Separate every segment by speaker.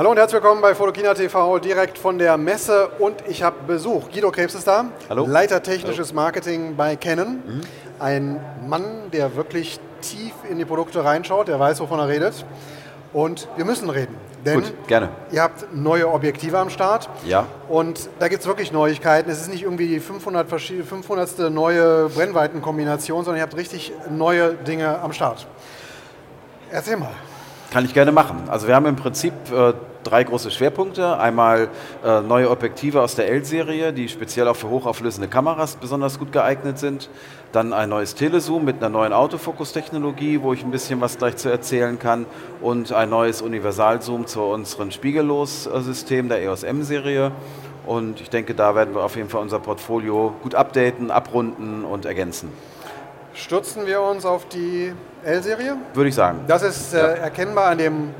Speaker 1: Hallo und herzlich willkommen bei Fotokina TV direkt von der Messe und ich habe Besuch. Guido Krebs ist da,
Speaker 2: Hallo.
Speaker 1: Leiter technisches Marketing bei Canon. Ein Mann, der wirklich tief in die Produkte reinschaut, der weiß, wovon er redet. Und wir müssen reden, denn
Speaker 2: Gut, gerne.
Speaker 1: ihr habt neue Objektive am Start.
Speaker 2: Ja.
Speaker 1: Und da gibt es wirklich Neuigkeiten. Es ist nicht irgendwie die 500 verschiedene- 500. neue Brennweitenkombination, sondern ihr habt richtig neue Dinge am Start. Erzähl mal.
Speaker 2: Kann ich gerne machen. Also wir haben im Prinzip äh, drei große Schwerpunkte. Einmal äh, neue Objektive aus der L-Serie, die speziell auch für hochauflösende Kameras besonders gut geeignet sind. Dann ein neues Telezoom mit einer neuen Autofokus-Technologie, wo ich ein bisschen was gleich zu erzählen kann. Und ein neues Universalzoom zu unserem Spiegellos-System der EOS M-Serie. Und ich denke, da werden wir auf jeden Fall unser Portfolio gut updaten, abrunden und ergänzen.
Speaker 1: Stürzen wir uns auf die L-Serie?
Speaker 2: Würde ich sagen.
Speaker 1: Das ist äh,
Speaker 2: Ja.
Speaker 1: erkennbar an dem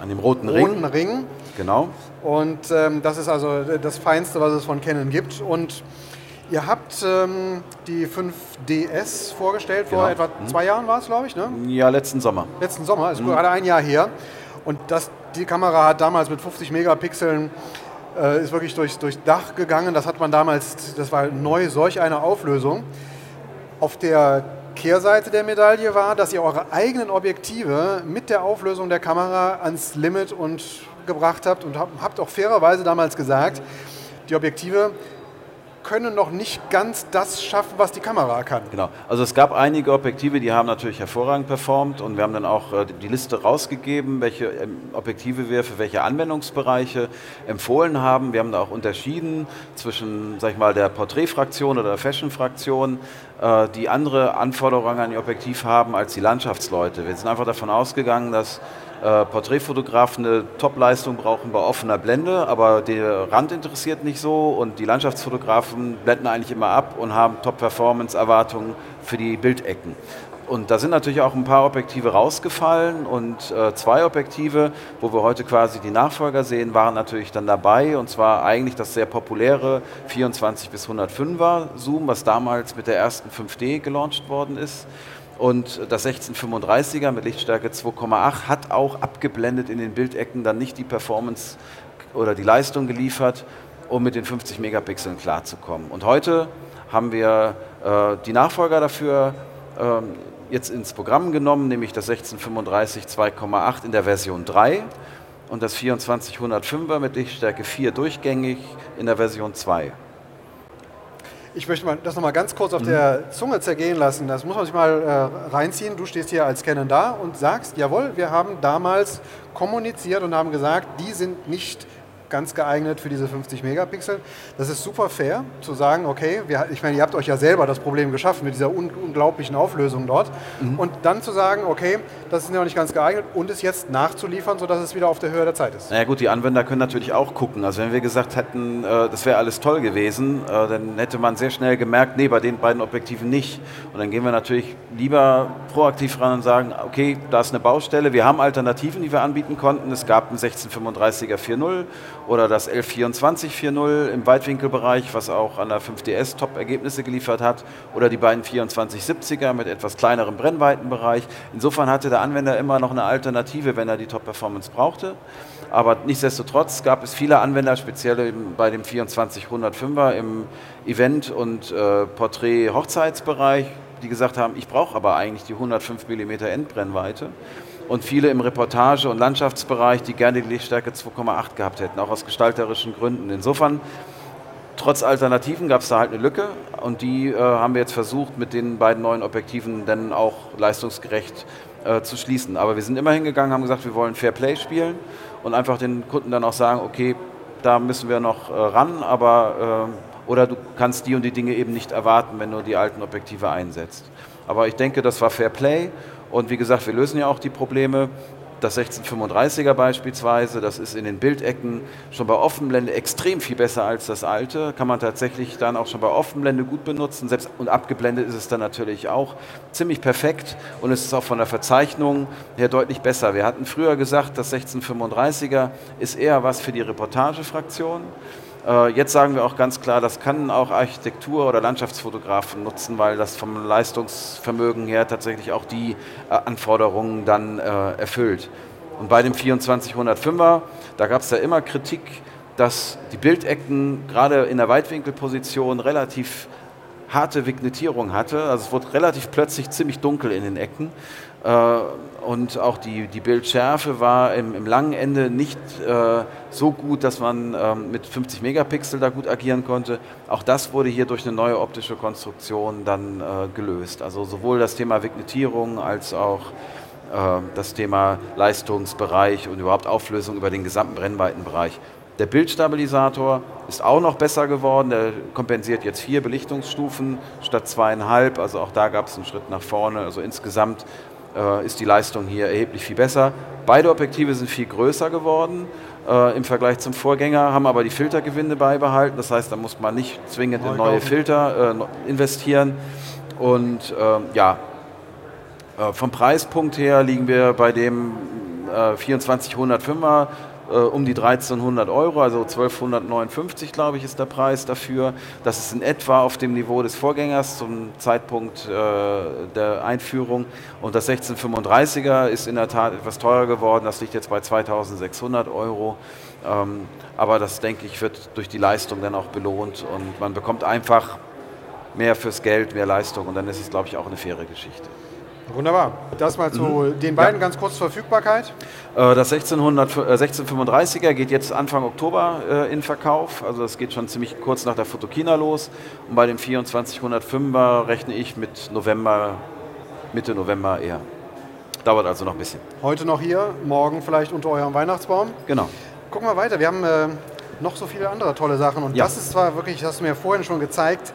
Speaker 2: An dem roten
Speaker 1: roten
Speaker 2: Ring.
Speaker 1: Ring.
Speaker 2: Genau.
Speaker 1: Und ähm, das ist also das Feinste, was es von Canon gibt. Und ihr habt ähm, die 5DS vorgestellt, vor
Speaker 2: Genau.
Speaker 1: etwa zwei Jahren war es, glaube ich, ne?
Speaker 2: Ja, letzten Sommer.
Speaker 1: letzten Sommer, ist gerade ein Jahr her. Und das, die Kamera hat damals mit 50 Megapixeln äh, ist wirklich durchs, durchs Dach gegangen. Das hat man damals, das war neu, solch eine Auflösung. Auf der Kehrseite der Medaille war, dass ihr eure eigenen Objektive mit der Auflösung der Kamera ans Limit und gebracht habt und habt, auch fairerweise damals gesagt, die Objektive können noch nicht ganz das schaffen, was die Kamera kann.
Speaker 2: Genau. Also es gab einige Objektive, die haben natürlich hervorragend performt und wir haben dann auch äh, die Liste rausgegeben, welche ähm, Objektive wir für welche Anwendungsbereiche empfohlen haben. Wir haben da auch unterschieden zwischen, sag ich mal, der Porträtfraktion oder der Fashion-Fraktion, äh, die andere Anforderungen an ihr Objektiv haben als die Landschaftsleute. Wir sind einfach davon ausgegangen, dass äh, Porträtfotografen eine Top-Leistung brauchen bei offener Blende, aber der Rand interessiert nicht so und die Landschaftsfotografen blenden eigentlich immer ab und haben Top-Performance-Erwartungen für die Bildecken. Und da sind natürlich auch ein paar Objektive rausgefallen und äh, zwei Objektive, wo wir heute quasi die Nachfolger sehen, waren natürlich dann dabei und zwar eigentlich das sehr populäre 24 bis 105er Zoom, was damals mit der ersten 5D gelauncht worden ist. Und das 1635er mit Lichtstärke 2,8 hat auch abgeblendet in den Bildecken dann nicht die Performance oder die Leistung geliefert, um mit den 50 Megapixeln klarzukommen. Und heute haben wir äh, die Nachfolger dafür ähm, jetzt ins Programm genommen, nämlich das 1635 2,8 in der Version 3 und das 2405er mit Lichtstärke 4 durchgängig in der Version 2.
Speaker 1: Ich möchte mal das nochmal ganz kurz
Speaker 2: Mhm.
Speaker 1: auf der Zunge zergehen lassen. Das muss man sich mal äh, reinziehen. Du stehst hier als Canon da und sagst, jawohl, wir haben damals kommuniziert und haben gesagt, die sind nicht ganz geeignet für diese 50 Megapixel. Das ist super fair zu sagen, okay, wir, ich meine, ihr habt euch ja selber das Problem geschaffen mit dieser un unglaublichen Auflösung dort.
Speaker 2: Mhm.
Speaker 1: Und dann zu sagen, okay, das ist ja noch nicht ganz geeignet und es jetzt nachzuliefern, sodass es wieder auf der Höhe der Zeit ist.
Speaker 2: Naja gut, die Anwender können natürlich auch gucken. Also wenn wir gesagt hätten, äh, das wäre alles toll gewesen, äh, dann hätte man sehr schnell gemerkt, nee, bei den beiden Objektiven nicht. Und dann gehen wir natürlich lieber proaktiv ran und sagen, okay, da ist eine Baustelle, wir haben Alternativen, die wir anbieten konnten. Es gab ein 1635er 4.0 oder das 1124 4.0 im Weitwinkelbereich, was auch an der 5DS Top-Ergebnisse geliefert hat, oder die beiden 2470er mit etwas kleinerem Brennweitenbereich. Insofern hatte der Anwender immer noch eine Alternative, wenn er die Top-Performance brauchte. Aber nichtsdestotrotz gab es viele Anwender, speziell bei dem 2405er im Event- und äh, Porträt-Hochzeitsbereich, die gesagt haben, ich brauche aber eigentlich die 105 mm Endbrennweite. Und viele im Reportage- und Landschaftsbereich, die gerne die Lichtstärke 2,8 gehabt hätten, auch aus gestalterischen Gründen. Insofern trotz Alternativen gab es da halt eine Lücke und die äh, haben wir jetzt versucht, mit den beiden neuen Objektiven dann auch leistungsgerecht äh, zu schließen. Aber wir sind immer hingegangen, haben gesagt, wir wollen Fair Play spielen und einfach den Kunden dann auch sagen, okay, da müssen wir noch äh, ran, aber äh, oder du kannst die und die Dinge eben nicht erwarten, wenn du die alten Objektive einsetzt. Aber ich denke, das war Fair Play und wie gesagt, wir lösen ja auch die Probleme. Das 1635er beispielsweise, das ist in den Bildecken schon bei Offenblende extrem viel besser als das alte. Kann man tatsächlich dann auch schon bei Offenblende gut benutzen. Selbst und abgeblendet ist es dann natürlich auch ziemlich perfekt und es ist auch von der Verzeichnung her deutlich besser. Wir hatten früher gesagt, das 1635er ist eher was für die Reportagefraktion. Jetzt sagen wir auch ganz klar, das kann auch Architektur- oder Landschaftsfotografen nutzen, weil das vom Leistungsvermögen her tatsächlich auch die äh, Anforderungen dann äh, erfüllt. Und bei dem 2405er, da gab es ja immer Kritik, dass die Bildecken gerade in der Weitwinkelposition relativ harte Vignettierung hatte. Also es wurde relativ plötzlich ziemlich dunkel in den Ecken. Äh, und auch die, die Bildschärfe war im, im langen Ende nicht äh, so gut, dass man ähm, mit 50 Megapixel da gut agieren konnte. Auch das wurde hier durch eine neue optische Konstruktion dann äh, gelöst. Also sowohl das Thema Vignettierung als auch äh, das Thema Leistungsbereich und überhaupt Auflösung über den gesamten Brennweitenbereich. Der Bildstabilisator ist auch noch besser geworden. Der kompensiert jetzt vier Belichtungsstufen statt zweieinhalb. Also auch da gab es einen Schritt nach vorne. Also insgesamt äh, ist die Leistung hier erheblich viel besser. Beide Objektive sind viel größer geworden äh, im Vergleich zum Vorgänger, haben aber die Filtergewinde beibehalten. Das heißt, da muss man nicht zwingend in neue Filter äh, investieren. Und ähm, ja, äh, vom Preispunkt her liegen wir bei dem 2405er äh, um die 1300 Euro, also 1259 glaube ich ist der Preis dafür. Das ist in etwa auf dem Niveau des Vorgängers zum Zeitpunkt äh, der Einführung. Und das 1635er ist in der Tat etwas teurer geworden, das liegt jetzt bei 2600 Euro. Ähm, aber das denke ich wird durch die Leistung dann auch belohnt und man bekommt einfach mehr fürs Geld, mehr Leistung und dann ist es glaube ich auch eine faire Geschichte.
Speaker 1: Wunderbar. Das mal zu mhm. den beiden ja. ganz kurz Verfügbarkeit.
Speaker 2: Äh, das 1600, 1635er äh, geht jetzt Anfang Oktober äh, in Verkauf. Also das geht schon ziemlich kurz nach der Fotokina los. Und bei dem 2405er rechne ich mit November, Mitte November eher. Dauert also noch ein bisschen.
Speaker 1: Heute noch hier, morgen vielleicht unter eurem Weihnachtsbaum.
Speaker 2: Genau.
Speaker 1: Gucken wir weiter. Wir haben noch so viele andere tolle Sachen. Und ja. das ist zwar wirklich, das hast du mir vorhin schon gezeigt,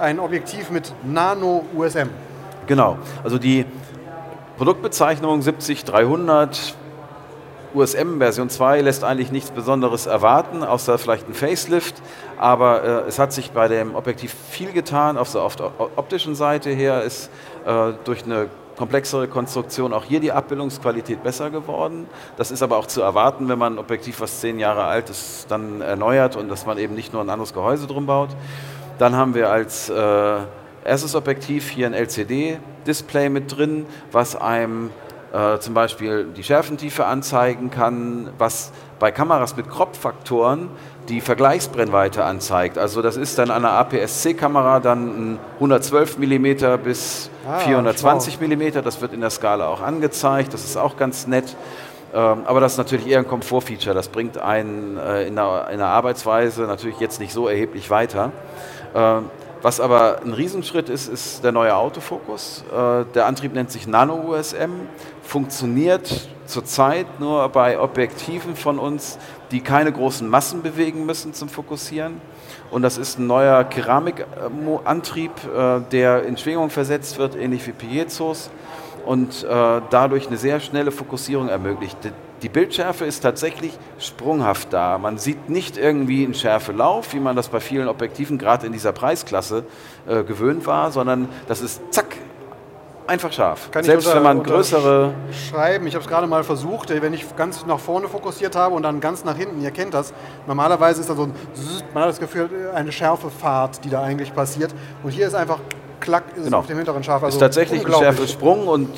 Speaker 1: ein Objektiv mit Nano-USM.
Speaker 2: Genau, also die Produktbezeichnung 70300 USM Version 2 lässt eigentlich nichts Besonderes erwarten, außer vielleicht ein Facelift. Aber äh, es hat sich bei dem Objektiv viel getan. Auf der, optischen Seite her ist äh, durch eine komplexere Konstruktion auch hier die Abbildungsqualität besser geworden. Das ist aber auch zu erwarten, wenn man ein Objektiv, was zehn Jahre alt ist, dann erneuert und dass man eben nicht nur ein anderes Gehäuse drum baut. Dann haben wir als äh, erstes Objektiv hier ein LCD-Display mit drin, was einem äh, zum Beispiel die Schärfentiefe anzeigen kann, was bei Kameras mit Crop-Faktoren die Vergleichsbrennweite anzeigt. Also das ist dann an einer APS-C-Kamera dann ein 112 mm bis ah, 420 mm. Das wird in der Skala auch angezeigt. Das ist auch ganz nett. Ähm, aber das ist natürlich eher ein Komfortfeature. Das bringt einen äh, in, der, in der Arbeitsweise natürlich jetzt nicht so erheblich weiter. Ähm, was aber ein Riesenschritt ist, ist der neue Autofokus. Äh, der Antrieb nennt sich Nano-USM, funktioniert zurzeit nur bei Objektiven von uns, die keine großen Massen bewegen müssen zum Fokussieren. Und das ist ein neuer Keramikantrieb, äh, der in Schwingung versetzt wird, ähnlich wie Piezos und äh, dadurch eine sehr schnelle Fokussierung ermöglicht. Die Bildschärfe ist tatsächlich sprunghaft da. Man sieht nicht irgendwie einen Schärfelauf, wie man das bei vielen Objektiven gerade in dieser Preisklasse äh, gewöhnt war, sondern das ist zack, einfach scharf.
Speaker 1: Kann Selbst unter, wenn man größere. Schreiben, ich habe es gerade mal versucht, wenn ich ganz nach vorne fokussiert habe und dann ganz nach hinten, ihr kennt das, normalerweise ist da so ein, man hat das Gefühl, eine Schärfefahrt, die da eigentlich passiert. Und hier ist einfach klack, ist genau. auf dem hinteren scharf.
Speaker 2: Also ist tatsächlich ein schärfer Sprung und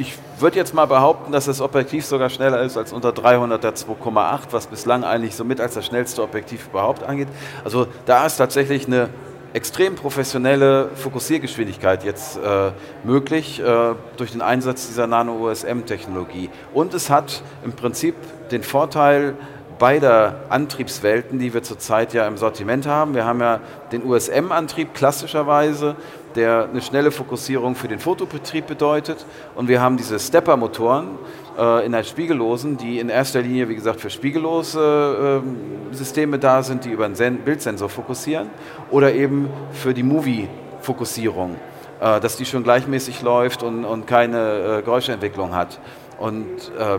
Speaker 2: ich würde jetzt mal behaupten, dass das Objektiv sogar schneller ist als unter 300er 2,8, was bislang eigentlich so mit als das schnellste Objektiv überhaupt angeht. Also da ist tatsächlich eine extrem professionelle Fokussiergeschwindigkeit jetzt äh, möglich äh, durch den Einsatz dieser Nano-USM-Technologie. Und es hat im Prinzip den Vorteil, beider Antriebswelten, die wir zurzeit ja im Sortiment haben. Wir haben ja den USM-Antrieb klassischerweise, der eine schnelle Fokussierung für den Fotobetrieb bedeutet. Und wir haben diese Stepper-Motoren äh, in der Spiegellosen, die in erster Linie, wie gesagt, für spiegellose äh, Systeme da sind, die über einen Sen Bildsensor fokussieren oder eben für die Movie-Fokussierung, äh, dass die schon gleichmäßig läuft und, und keine äh, Geräuschentwicklung hat. Und äh,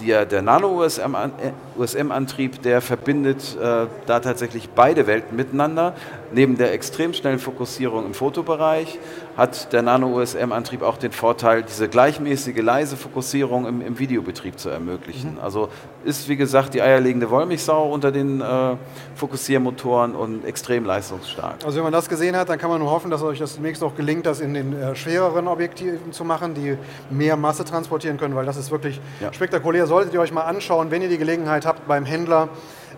Speaker 2: der, der Nano-USM-Antrieb, der verbindet äh, da tatsächlich beide Welten miteinander. Neben der extrem schnellen Fokussierung im Fotobereich hat der Nano-USM-Antrieb auch den Vorteil, diese gleichmäßige leise Fokussierung im, im Videobetrieb zu ermöglichen. Mhm. Also ist, wie gesagt, die eierlegende Wollmilchsau unter den äh, Fokussiermotoren und extrem leistungsstark.
Speaker 1: Also wenn man das gesehen hat, dann kann man nur hoffen, dass euch das demnächst auch gelingt, das in den äh, schwereren Objektiven zu machen, die mehr Masse transportieren können, weil das ist wirklich ja. spektakulär ihr solltet ihr euch mal anschauen, wenn ihr die Gelegenheit habt beim Händler.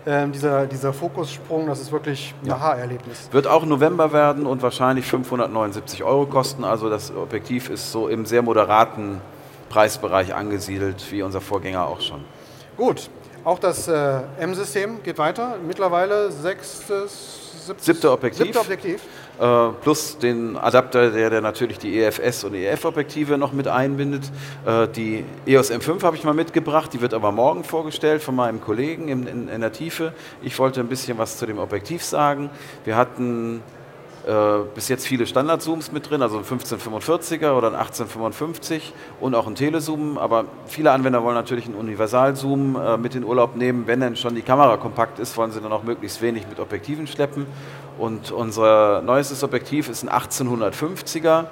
Speaker 1: Ähm, dieser, dieser Fokussprung, das ist wirklich ein
Speaker 2: Ja.
Speaker 1: Aha-Erlebnis.
Speaker 2: Wird auch November werden und wahrscheinlich 579 Euro kosten. Also das Objektiv ist so im sehr moderaten Preisbereich angesiedelt, wie unser Vorgänger auch schon.
Speaker 1: Gut, auch das äh, M-System geht weiter. Mittlerweile sechstes, siebtes,
Speaker 2: Siebte Objektiv.
Speaker 1: Siebte Objektiv.
Speaker 2: Äh, plus den Adapter, der, der natürlich die EFS und EF-Objektive noch mit einbindet. Äh, die EOS M5 habe ich mal mitgebracht, die wird aber morgen vorgestellt von meinem Kollegen in, in, in der Tiefe. Ich wollte ein bisschen was zu dem Objektiv sagen. Wir hatten äh, bis jetzt viele Standardzooms mit drin, also ein 1545er oder ein 1855 und auch ein Telezoom, aber viele Anwender wollen natürlich einen Universalzoom äh, mit in Urlaub nehmen. Wenn denn schon die Kamera kompakt ist, wollen sie dann auch möglichst wenig mit Objektiven schleppen. Und unser neuestes Objektiv ist ein 1850er.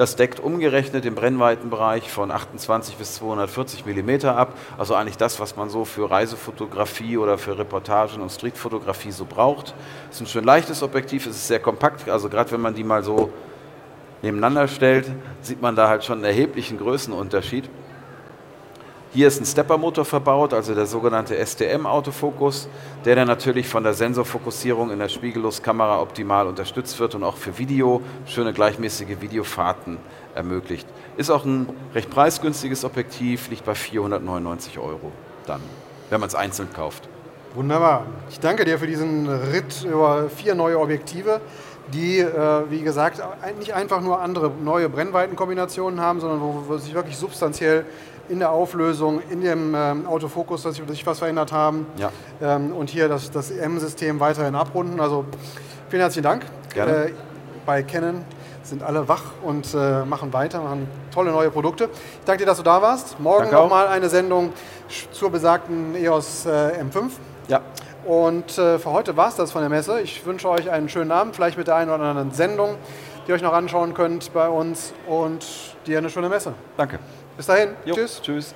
Speaker 2: Das deckt umgerechnet den Brennweitenbereich von 28 bis 240 mm ab. Also eigentlich das, was man so für Reisefotografie oder für Reportagen und Streetfotografie so braucht. Es ist ein schön leichtes Objektiv, es ist sehr kompakt. Also gerade wenn man die mal so nebeneinander stellt, sieht man da halt schon einen erheblichen Größenunterschied. Hier ist ein Stepper-Motor verbaut, also der sogenannte STM-Autofokus, der dann natürlich von der Sensorfokussierung in der Spiegelloskamera optimal unterstützt wird und auch für Video schöne gleichmäßige Videofahrten ermöglicht. Ist auch ein recht preisgünstiges Objektiv, liegt bei 499 Euro dann, wenn man es einzeln kauft.
Speaker 1: Wunderbar. Ich danke dir für diesen Ritt über vier neue Objektive, die, äh, wie gesagt, nicht einfach nur andere neue Brennweitenkombinationen haben, sondern wo sich wirklich substanziell in der Auflösung, in dem ähm, Autofokus, dass sich was verändert haben.
Speaker 2: Ja.
Speaker 1: Ähm, und hier das, das M-System weiterhin abrunden. Also vielen herzlichen Dank.
Speaker 2: Gerne.
Speaker 1: Äh, bei Canon sind alle wach und äh, machen weiter, machen tolle neue Produkte. Ich danke dir, dass du da warst. Morgen nochmal eine Sendung zur besagten EOS äh, M5.
Speaker 2: Ja,
Speaker 1: Und äh, für heute war es das von der Messe. Ich wünsche euch einen schönen Abend, vielleicht mit der einen oder anderen Sendung, die ihr euch noch anschauen könnt bei uns und dir eine schöne Messe.
Speaker 2: danke.
Speaker 1: Bis dahin.
Speaker 2: Jo,
Speaker 1: Tschüss.
Speaker 2: Tschüss.